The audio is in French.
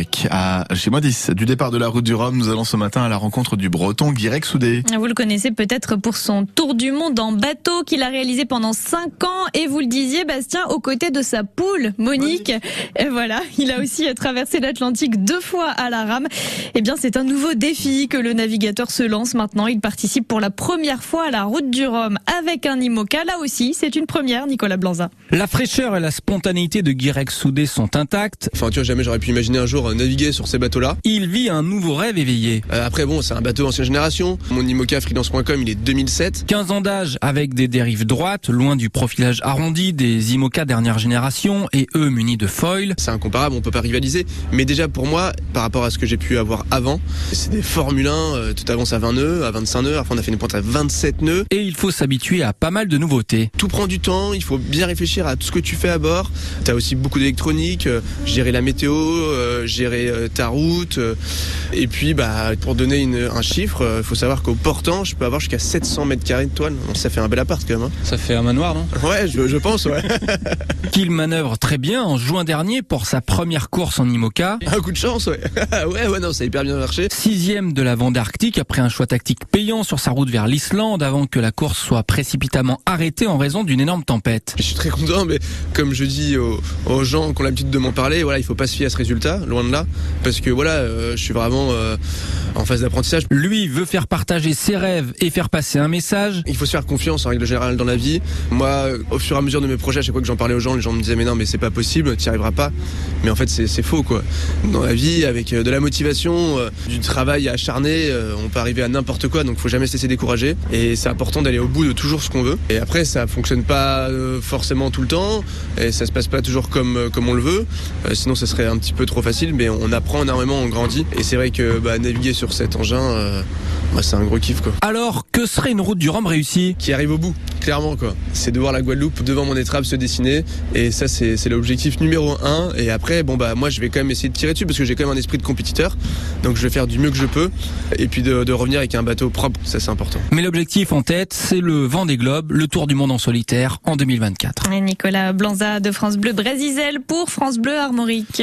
Armorique, à chez moi 10. Du départ de la route du Rhum, nous allons ce matin à la rencontre du breton Guirec Soudé. Vous le connaissez peut-être pour son tour du monde en bateau qu'il a réalisé pendant 5 ans et vous le disiez Bastien aux côtés de sa poule Monique. Et voilà, il a aussi traversé l'Atlantique deux fois à la rame. Eh bien, c'est un nouveau défi que le navigateur se lance maintenant. Il participe pour la première fois à la route du Rhum avec un IMOCA. Là aussi, c'est une première, Nicolas Blanza. La fraîcheur et la spontanéité de Guirec Soudé sont intactes. Enfin, tu vois, jamais j'aurais pu imaginer un jour naviguer sur ces bateaux-là. Il vit un nouveau rêve éveillé. Euh, après, bon, c'est un bateau ancienne génération. Mon IMOCA freelance.com, il est 2007. 15 ans d'âge avec des dérives droites, loin du profilage arrondi des IMOCA dernière génération et eux munis de foil. C'est incomparable, on peut pas rivaliser. Mais déjà, pour moi, par rapport à ce que j'ai pu avoir avant, c'est des Formule 1, euh, tout avance à 20 nœuds, à 25 nœuds. Enfin, on a fait une pointe à 27 nœuds. Et il faut s'habituer à pas mal de nouveautés. Tout prend du temps, il faut bien réfléchir à tout ce que tu fais à bord. T'as aussi beaucoup d'électronique, euh, gérer la météo, euh, gérer euh, ta route. euh, et puis, bah, pour donner une- un chiffre, il faut savoir qu'au portant, je peux avoir jusqu'à 700 mètres carrés de toile. Donc, ça fait un bel appart quand même. hein. Ça fait un manoir, non? Ouais, je, je pense, ouais. Qu'il manœuvre très bien en juin dernier pour sa première course en IMOCA. un coup de chance, ouais. ouais, ouais, non, ça a hyper bien marché. Sixième de la Vendée Arctique après un choix tactique payant sur sa route vers l'Islande avant que la course soit précipitamment arrêtée en raison d'une énorme tempête. Je suis très content, mais comme je dis aux, aux gens qui ont l'habitude de m'en parler, voilà, il faut pas se fier à ce résultat, loin de là, parce que voilà, euh, je suis vraiment euh, en phase d'apprentissage. Lui veut faire partager ses rêves et faire passer un message. Il faut se faire confiance en règle générale dans la vie. Moi, au fur et à mesure de mes projets, à chaque fois que j'en parlais aux gens, les gens me disaient mais non, mais c'est pas possible, tu n'y arriveras pas. Mais en fait, c'est faux quoi. Dans la vie, avec euh, de la motivation, du travail acharné, on peut arriver à n'importe quoi. Donc, faut jamais se laisser décourager. Et c'est important d'aller au bout de toujours ce qu'on veut. Et après, ça fonctionne pas forcément tout le temps, et ça se passe pas toujours comme comme on le veut. Sinon, ça serait un petit peu trop facile. Mais on apprend énormément, on grandit. Et c'est vrai que bah, naviguer sur cet engin, euh, bah, c'est un gros kiff quoi Alors, que serait une route du Rhum réussie? Qui arrive au bout, clairement quoi. C'est de voir la Guadeloupe devant mon étrave se dessiner et ça c'est c'est l'objectif numéro un. Et après bon bah moi je vais quand même essayer de tirer dessus parce que j'ai quand même un esprit de compétiteur, donc je vais faire du mieux que je peux et puis de, de revenir avec un bateau propre, ça c'est important. Mais l'objectif en tête, c'est le vent des globes, le tour du monde en solitaire en 2024. Et Nicolas Blanza de France Bleu Brésisel pour France Bleu Armorique.